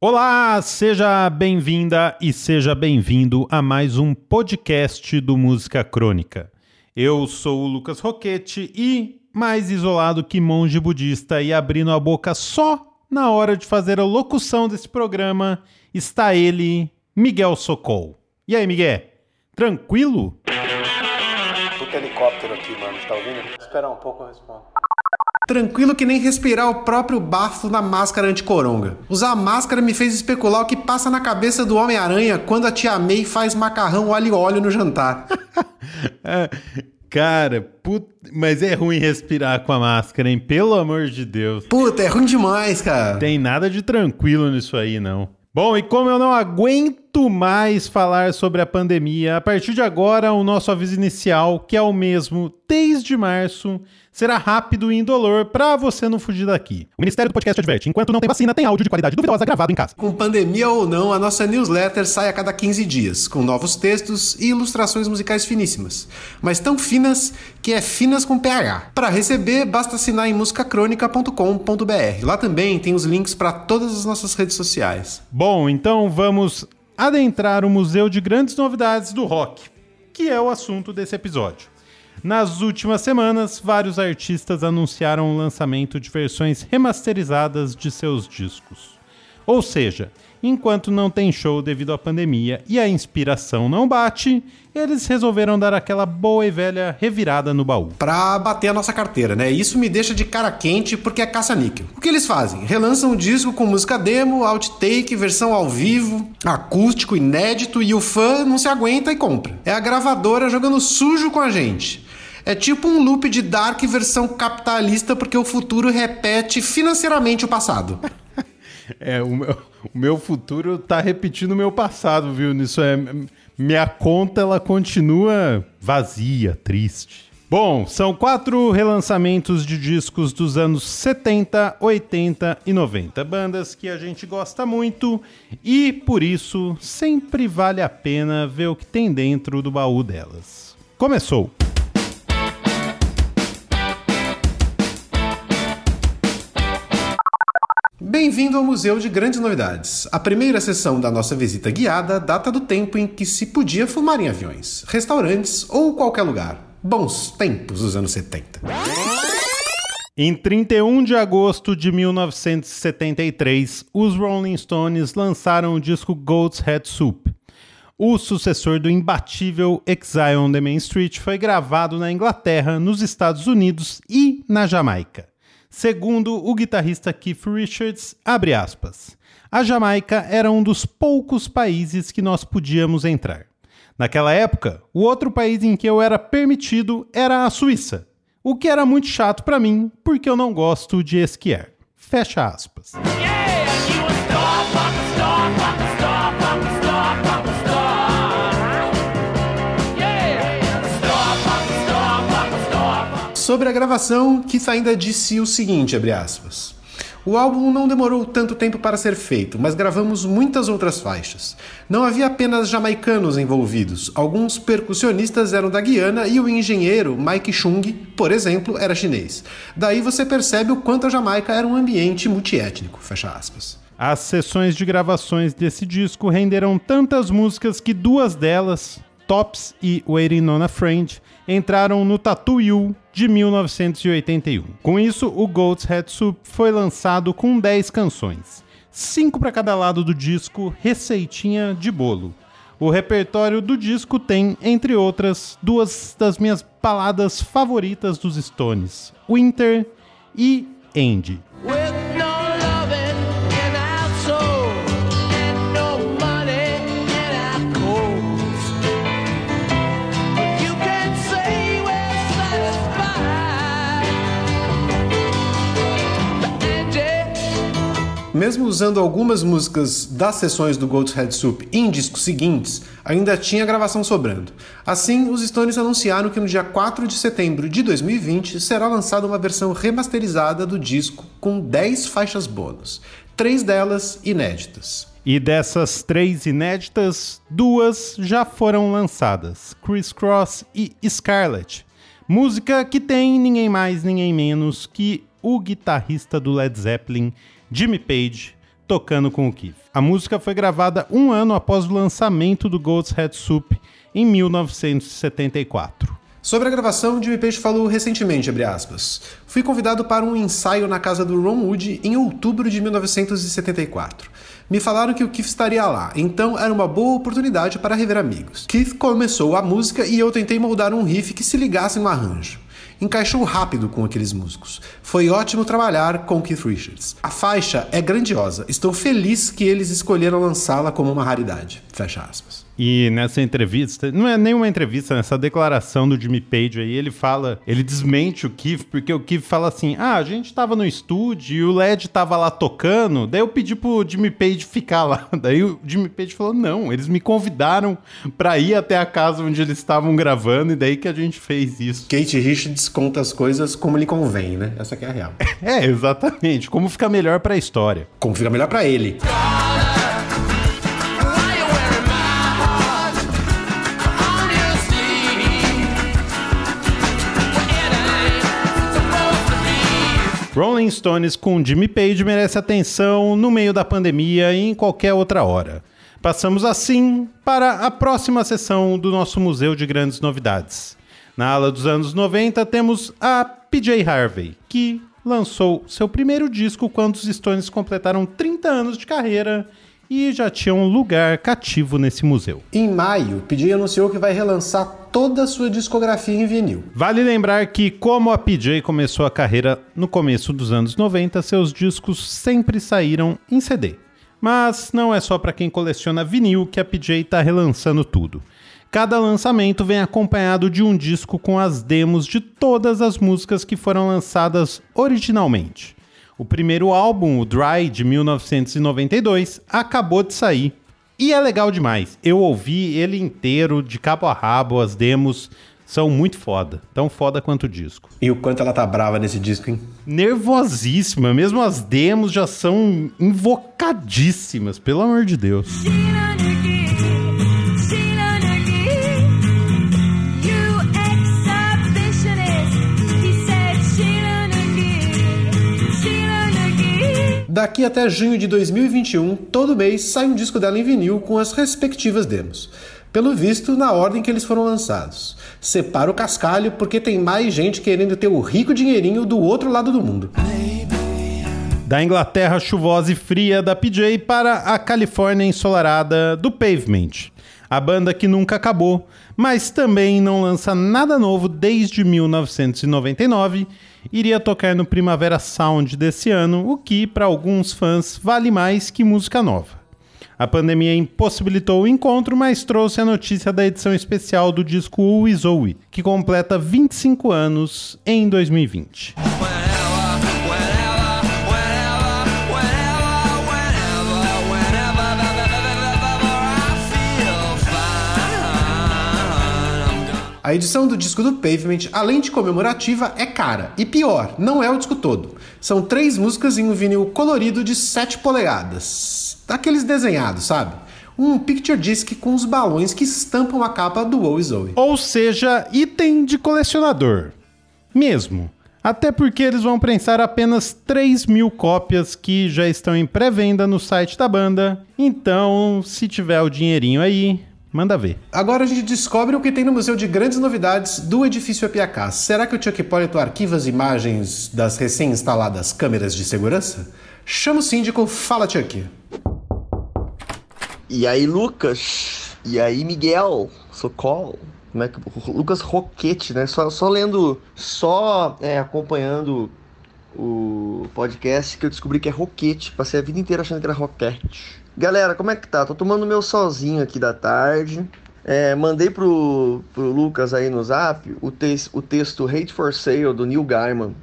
Olá, seja bem-vinda e seja bem-vindo a mais um podcast do Música Crônica. Eu sou o Lucas Roquete e, mais isolado que monge budista e abrindo a boca só na hora de fazer a locução desse programa, está ele, Miguel Socol. E aí, Miguel? Tranquilo? Puta helicóptero aqui, mano. Tá ouvindo? Esperar um pouco eu respondo. Tranquilo que nem respirar o próprio bafo na máscara anti-coronga. Usar a máscara me fez especular o que passa na cabeça do Homem-Aranha quando a tia May faz macarrão óleo óleo no jantar. É, cara, put... mas é ruim respirar com a máscara, hein? Pelo amor de Deus. Puta, é ruim demais, cara. Tem nada de tranquilo nisso aí, não. Bom, e como eu não aguento mais falar sobre a pandemia, a partir de agora o nosso aviso inicial, que é o mesmo desde março, será rápido e indolor para você não fugir daqui. O Ministério do Podcast adverte: enquanto não tem vacina, tem áudio de qualidade duvidosa gravado em casa. Com pandemia ou não, a nossa newsletter sai a cada 15 dias, com novos textos e ilustrações musicais finíssimas. Mas tão finas que é finas com PH. Para receber, basta assinar em musicacronica.com.br. Lá também tem os links para todas as nossas redes sociais. Bom, então vamos adentrar o Museu de Grandes Novidades do Rock, que é o assunto desse episódio. Nas últimas semanas, vários artistas anunciaram o lançamento de versões remasterizadas de seus discos. Ou seja, enquanto não tem show devido à pandemia e a inspiração não bate, eles resolveram dar aquela boa e velha revirada no baú. Pra bater a nossa carteira, né? Isso me deixa de cara quente porque é caça-níquel. O que eles fazem? Relançam o disco com música demo, outtake, versão ao vivo, acústico, inédito e o fã não se aguenta e compra. É a gravadora jogando sujo com a gente. É tipo um loop de Dark versão capitalista, porque o futuro repete financeiramente o passado. É, o meu, o meu futuro tá repetindo o meu passado, viu? Nisso é. Minha conta ela continua vazia, triste. Bom, são quatro relançamentos de discos dos anos 70, 80 e 90. Bandas que a gente gosta muito e, por isso, sempre vale a pena ver o que tem dentro do baú delas. Começou! Bem-vindo ao Museu de Grandes Novidades. A primeira sessão da nossa visita guiada data do tempo em que se podia fumar em aviões, restaurantes ou qualquer lugar. Bons tempos dos anos 70. Em 31 de agosto de 1973, os Rolling Stones lançaram o disco Goat's Head Soup. O sucessor do imbatível Exile on the Main Street foi gravado na Inglaterra, nos Estados Unidos e na Jamaica. Segundo o guitarrista Keith Richards, abre aspas, a Jamaica era um dos poucos países que nós podíamos entrar. Naquela época, o outro país em que eu era permitido era a Suíça, o que era muito chato para mim porque eu não gosto de esquiar. Fecha aspas. Sobre a gravação, Keith ainda disse o seguinte, abre aspas. O álbum não demorou tanto tempo para ser feito, mas gravamos muitas outras faixas. Não havia apenas jamaicanos envolvidos, alguns percussionistas eram da Guiana e o engenheiro Mike Chung, por exemplo, era chinês. Daí você percebe o quanto a Jamaica era um ambiente multiétnico, fecha aspas. As sessões de gravações desse disco renderam tantas músicas que duas delas, Tops e Waiting on a Friend, entraram no Tattoo You de 1981. Com isso, o Goat's Head Soup foi lançado com 10 canções, 5 para cada lado do disco, receitinha de bolo. O repertório do disco tem, entre outras, duas das minhas baladas favoritas dos Stones, Winter e Andy. Mesmo usando algumas músicas das sessões do Goat's Head Soup em discos seguintes, ainda tinha gravação sobrando. Assim, os Stones anunciaram que no dia 4 de setembro de 2020 será lançada uma versão remasterizada do disco com 10 faixas bônus, três delas inéditas. E dessas três inéditas, duas já foram lançadas: Criss Cross e Scarlet. Música que tem ninguém mais, ninguém menos que o guitarrista do Led Zeppelin, Jimmy Page, tocando com o Keith. A música foi gravada um ano após o lançamento do Goat's Head Soup, em 1974. Sobre a gravação, Jimmy Page falou recentemente, aspas, Fui convidado para um ensaio na casa do Ron Wood em outubro de 1974. Me falaram que o Keith estaria lá, então era uma boa oportunidade para rever amigos. Keith começou a música e eu tentei moldar um riff que se ligasse no arranjo encaixou rápido com aqueles músicos. Foi ótimo trabalhar com Keith Richards. A faixa é grandiosa. Estou feliz que eles escolheram lançá-la como uma raridade. Fecha aspas. E nessa entrevista, não é nenhuma entrevista, nessa declaração do Jimmy Page aí, ele fala, ele desmente o Keith, porque o Keith fala assim: ah, a gente tava no estúdio e o LED tava lá tocando, daí eu pedi pro Jimmy Page ficar lá. Daí o Jimmy Page falou: não, eles me convidaram pra ir até a casa onde eles estavam gravando, e daí que a gente fez isso. Kate Richards conta as coisas como lhe convém, né? Essa aqui é a real. é, exatamente. Como fica melhor pra história. Como fica melhor pra ele. Rolling Stones com Jimmy Page merece atenção no meio da pandemia e em qualquer outra hora. Passamos assim para a próxima sessão do nosso Museu de Grandes Novidades. Na ala dos anos 90 temos a PJ Harvey, que lançou seu primeiro disco quando os Stones completaram 30 anos de carreira e já tinha um lugar cativo nesse museu. Em maio, PJ anunciou que vai relançar toda a sua discografia em vinil. Vale lembrar que, como a PJ começou a carreira no começo dos anos 90, seus discos sempre saíram em CD. Mas não é só para quem coleciona vinil que a PJ está relançando tudo. Cada lançamento vem acompanhado de um disco com as demos de todas as músicas que foram lançadas originalmente. O primeiro álbum, o Dry, de 1992, acabou de sair. E é legal demais. Eu ouvi ele inteiro, de cabo a rabo, as demos são muito foda. Tão foda quanto o disco. E o quanto ela tá brava nesse disco, hein? Nervosíssima. Mesmo as demos já são invocadíssimas, pelo amor de Deus. Daqui até junho de 2021, todo mês sai um disco dela em vinil com as respectivas demos. Pelo visto, na ordem que eles foram lançados. Separa o cascalho porque tem mais gente querendo ter o rico dinheirinho do outro lado do mundo. Da Inglaterra chuvosa e fria da PJ para a Califórnia ensolarada do Pavement. A banda que nunca acabou, mas também não lança nada novo desde 1999 iria tocar no Primavera Sound desse ano, o que, para alguns fãs, vale mais que música nova. A pandemia impossibilitou o encontro, mas trouxe a notícia da edição especial do disco Zoe, que completa 25 anos em 2020. A edição do disco do Pavement, além de comemorativa, é cara. E pior, não é o disco todo. São três músicas em um vinil colorido de 7 polegadas. Daqueles desenhados, sabe? Um picture disc com os balões que estampam a capa do Woe Zoe. Ou seja, item de colecionador. Mesmo. Até porque eles vão prensar apenas 3 mil cópias que já estão em pré-venda no site da banda. Então, se tiver o dinheirinho aí, Manda ver. Agora a gente descobre o que tem no Museu de Grandes Novidades do edifício Apiacás. Será que o Chuck Hipólito arquiva as imagens das recém-instaladas câmeras de segurança? Chama o síndico, fala Chuck. E aí, Lucas? E aí, Miguel? Socorro? Como é que... Lucas Roquete, né? Só, só lendo, só é, acompanhando o podcast que eu descobri que é Roquete. Passei a vida inteira achando que era Roquete. Galera, como é que tá? Tô tomando meu sozinho aqui da tarde. É, mandei pro, pro Lucas aí no zap o, te o texto Hate for Sale do Neil Gaiman,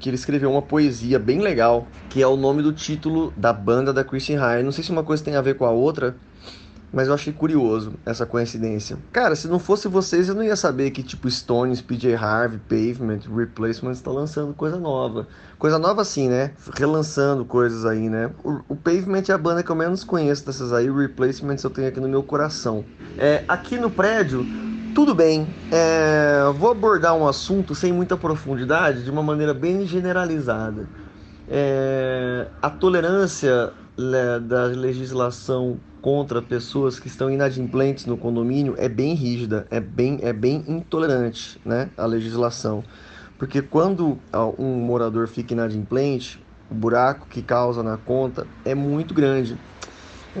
que ele escreveu uma poesia bem legal, que é o nome do título da banda da Christian High. Não sei se uma coisa tem a ver com a outra, mas eu achei curioso essa coincidência. Cara, se não fosse vocês, eu não ia saber que tipo Stones, PJ Harvey, Pavement, Replacement está lançando coisa nova. Coisa nova assim, né? Relançando coisas aí, né? O, o, Pavement é a banda que eu menos conheço dessas aí. O Replacement eu tenho aqui no meu coração. É, aqui no prédio, tudo bem. É, vou abordar um assunto sem muita profundidade, de uma maneira bem generalizada. É, a tolerância le- da legislação contra pessoas que estão inadimplentes no condomínio é bem rígida, é bem, é bem intolerante, né, a legislação. Porque quando um morador fica inadimplente, o buraco que causa na conta é muito grande.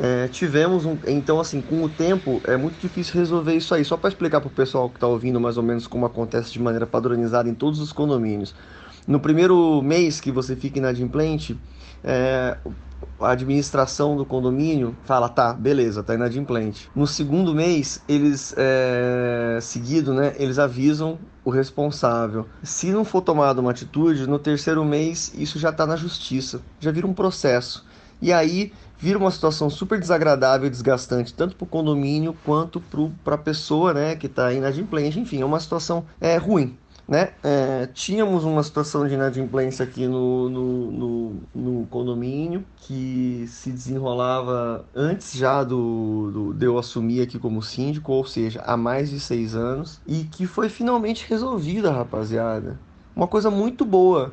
É, tivemos um, então assim, com o tempo é muito difícil resolver isso aí. Só para explicar para o pessoal que está ouvindo mais ou menos como acontece de maneira padronizada em todos os condomínios. No primeiro mês que você fica inadimplente, é, a administração do condomínio fala, tá, beleza, tá inadimplente. No segundo mês, eles, é, seguido, né, eles avisam o responsável. Se não for tomada uma atitude, no terceiro mês, isso já está na justiça, já vira um processo. E aí vira uma situação super desagradável e desgastante, tanto para o condomínio quanto para a pessoa né, que está inadimplente. Enfim, é uma situação é, ruim. Né? É, tínhamos uma situação de inadimplência aqui no, no, no, no, condomínio que se desenrolava antes já do, do, de eu assumir aqui como síndico, ou seja, há mais de seis anos, e que foi finalmente resolvida, rapaziada. Uma coisa muito boa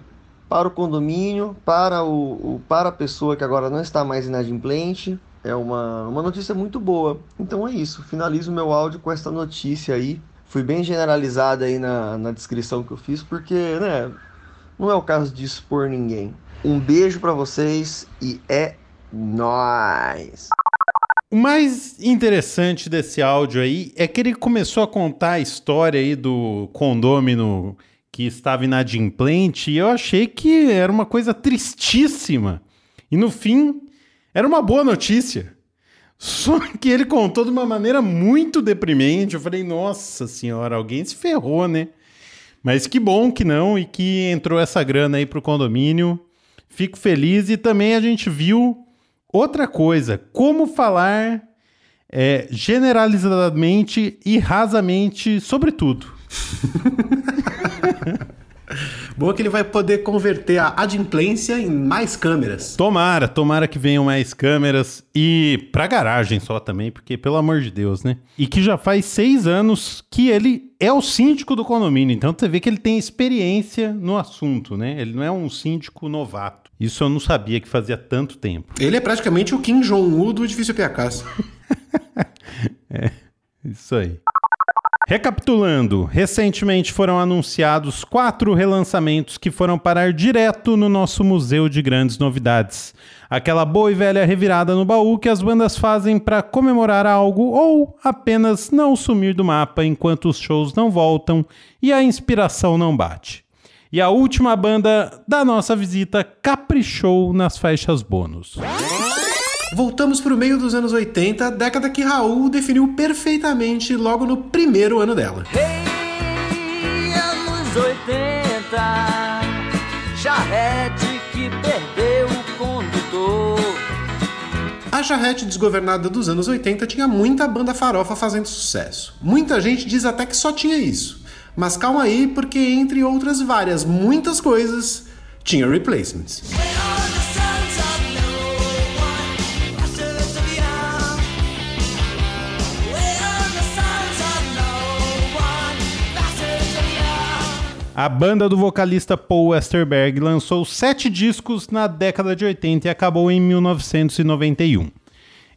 para o condomínio, para, o, o, para a pessoa que agora não está mais inadimplente. É uma, uma notícia muito boa. Então é isso. Finalizo meu áudio com essa notícia aí. Fui bem generalizada aí na, na descrição que eu fiz, porque né, não é o caso de expor ninguém. Um beijo para vocês e é nóis! O mais interessante desse áudio aí é que ele começou a contar a história aí do condômino que estava inadimplente e eu achei que era uma coisa tristíssima. E no fim, era uma boa notícia. Só que ele contou de uma maneira muito deprimente. Eu falei, nossa senhora, alguém se ferrou, né? Mas que bom que não e que entrou essa grana aí pro condomínio. Fico feliz e também a gente viu outra coisa: como falar é, generalizadamente e rasamente sobre tudo. Boa que ele vai poder converter a adimplência em mais câmeras. Tomara, tomara que venham mais câmeras e pra garagem só também, porque pelo amor de Deus, né? E que já faz seis anos que ele é o síndico do condomínio, então você vê que ele tem experiência no assunto, né? Ele não é um síndico novato. Isso eu não sabia que fazia tanto tempo. Ele é praticamente o Kim Jong-un do edifício Piacás. é, isso aí. Recapitulando, recentemente foram anunciados quatro relançamentos que foram parar direto no nosso Museu de Grandes Novidades. Aquela boa e velha revirada no baú que as bandas fazem para comemorar algo ou apenas não sumir do mapa enquanto os shows não voltam e a inspiração não bate. E a última banda da nossa visita caprichou nas faixas bônus. Voltamos para o meio dos anos 80, década que Raul definiu perfeitamente logo no primeiro ano dela. Hey, anos 80, charrete que perdeu o condutor. A charrete desgovernada dos anos 80 tinha muita banda farofa fazendo sucesso. Muita gente diz até que só tinha isso. Mas calma aí, porque entre outras várias, muitas coisas, tinha replacements. A banda do vocalista Paul Westerberg lançou sete discos na década de 80 e acabou em 1991.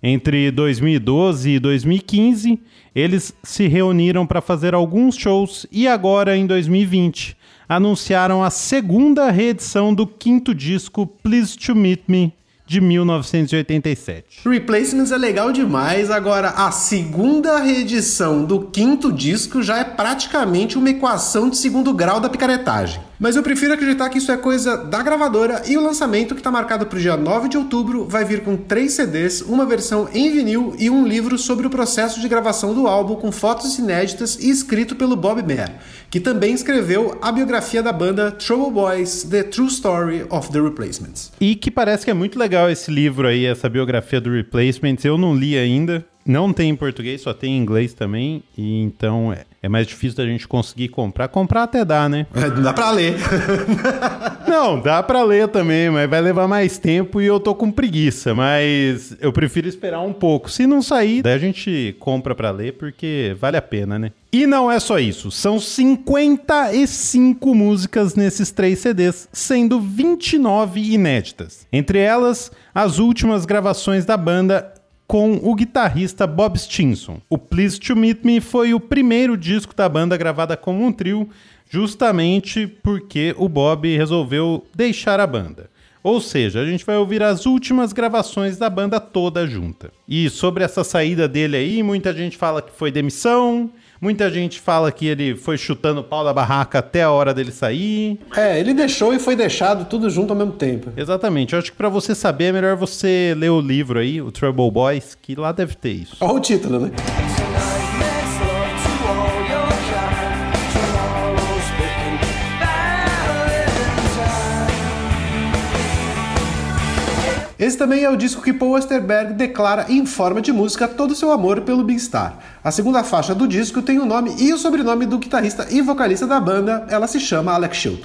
Entre 2012 e 2015, eles se reuniram para fazer alguns shows e agora, em 2020, anunciaram a segunda reedição do quinto disco Please to Meet Me, de 1987. Replacements é legal demais, agora a segunda reedição do quinto disco já é praticamente uma equação de segundo grau da picaretagem. Mas eu prefiro acreditar que isso é coisa da gravadora e o lançamento, que está marcado para o dia 9 de outubro, vai vir com três CDs, uma versão em vinil e um livro sobre o processo de gravação do álbum com fotos inéditas e escrito pelo Bob Mayer, que também escreveu a biografia da banda Trouble Boys: The True Story of the Replacements. E que parece que é muito legal esse livro aí, essa biografia do Replacements. Eu não li ainda, não tem em português, só tem em inglês também, e então é, é mais difícil da gente conseguir comprar. Comprar até dá, né? É, Não dá pra ler. Não, dá pra ler também, mas vai levar mais tempo e eu tô com preguiça, mas eu prefiro esperar um pouco. Se não sair, daí a gente compra pra ler porque vale a pena, né? E não é só isso, são 55 músicas nesses três CDs, sendo 29 inéditas. Entre elas, as últimas gravações da banda com o guitarrista Bob Stinson. O Please to Meet Me foi o primeiro disco da banda gravada como um trio, justamente porque o Bob resolveu deixar a banda. Ou seja, a gente vai ouvir as últimas gravações da banda toda junta. E sobre essa saída dele aí, muita gente fala que foi demissão, muita gente fala que ele foi chutando o pau da barraca até a hora dele sair. É, ele deixou e foi deixado tudo junto ao mesmo tempo. Exatamente, eu acho que pra você saber é melhor você ler o livro aí, o Trouble Boys, que lá deve ter isso. Olha o título, né? Esse também é o disco que Paul Westerberg declara em forma de música todo o seu amor pelo Big Star. A segunda faixa do disco tem o nome e o sobrenome do guitarrista e vocalista da banda, ela se chama Alex song?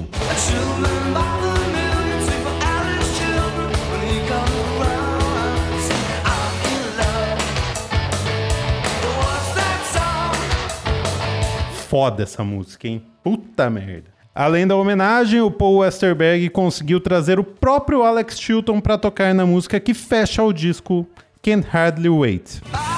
Foda essa música, hein? Puta merda. Além da homenagem, o Paul Westerberg conseguiu trazer o próprio Alex Chilton pra tocar na música que fecha o disco Can't Hardly Wait. I'll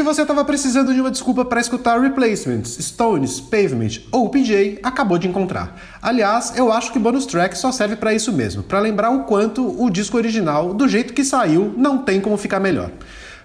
Se você estava precisando de uma desculpa para escutar Replacements, Stones, Pavement ou PJ, acabou de encontrar. Aliás, eu acho que bonus track só serve para isso mesmo, para lembrar o quanto o disco original, do jeito que saiu, não tem como ficar melhor.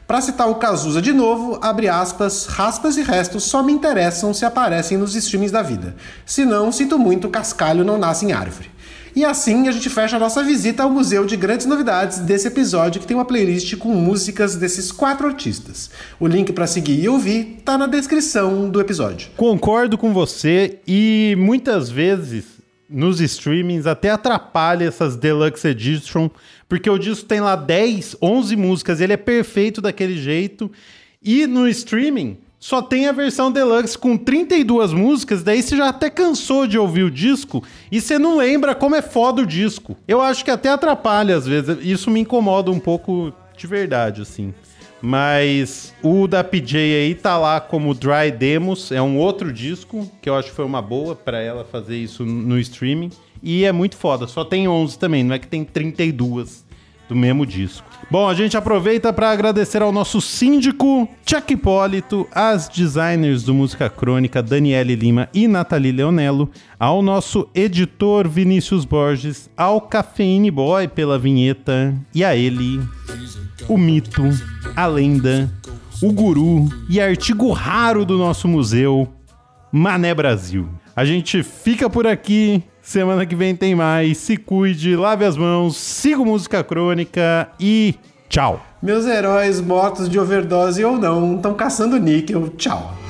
Para citar o Cazuza de novo, abre aspas, raspas e restos só me interessam se aparecem nos streamings da vida. Se não, sinto muito, cascalho não nasce em árvore. E assim a gente fecha a nossa visita ao Museu de Grandes Novidades desse episódio que tem uma playlist com músicas desses quatro artistas. O link para seguir e ouvir tá na descrição do episódio. Concordo com você e muitas vezes nos streamings até atrapalha essas Deluxe Edition, porque o disco tem lá 10, 11 músicas, ele é perfeito daquele jeito, e no streaming só tem a versão Deluxe com 32 músicas, daí você já até cansou de ouvir o disco e você não lembra como é foda o disco. Eu acho que até atrapalha às vezes, isso me incomoda um pouco de verdade, assim. Mas o da PJ aí tá lá como Dry Demos, é um outro disco que eu acho que foi uma boa pra ela fazer isso no streaming. E é muito foda, só tem 11 também, não é que tem 32 do mesmo disco. Bom, a gente aproveita para agradecer ao nosso síndico Chuck Hipólito, às designers do Música Crônica Daniele Lima e Nathalie Leonello, ao nosso editor Vinícius Borges, ao Cafeine Boy pela vinheta e a ele, o mito, a lenda, o guru e artigo raro do nosso museu, Mané Brasil. A gente fica por aqui. Semana que vem tem mais. Se cuide, lave as mãos, siga o Música Crônica e tchau. Meus heróis mortos de overdose ou não estão caçando níquel. Tchau.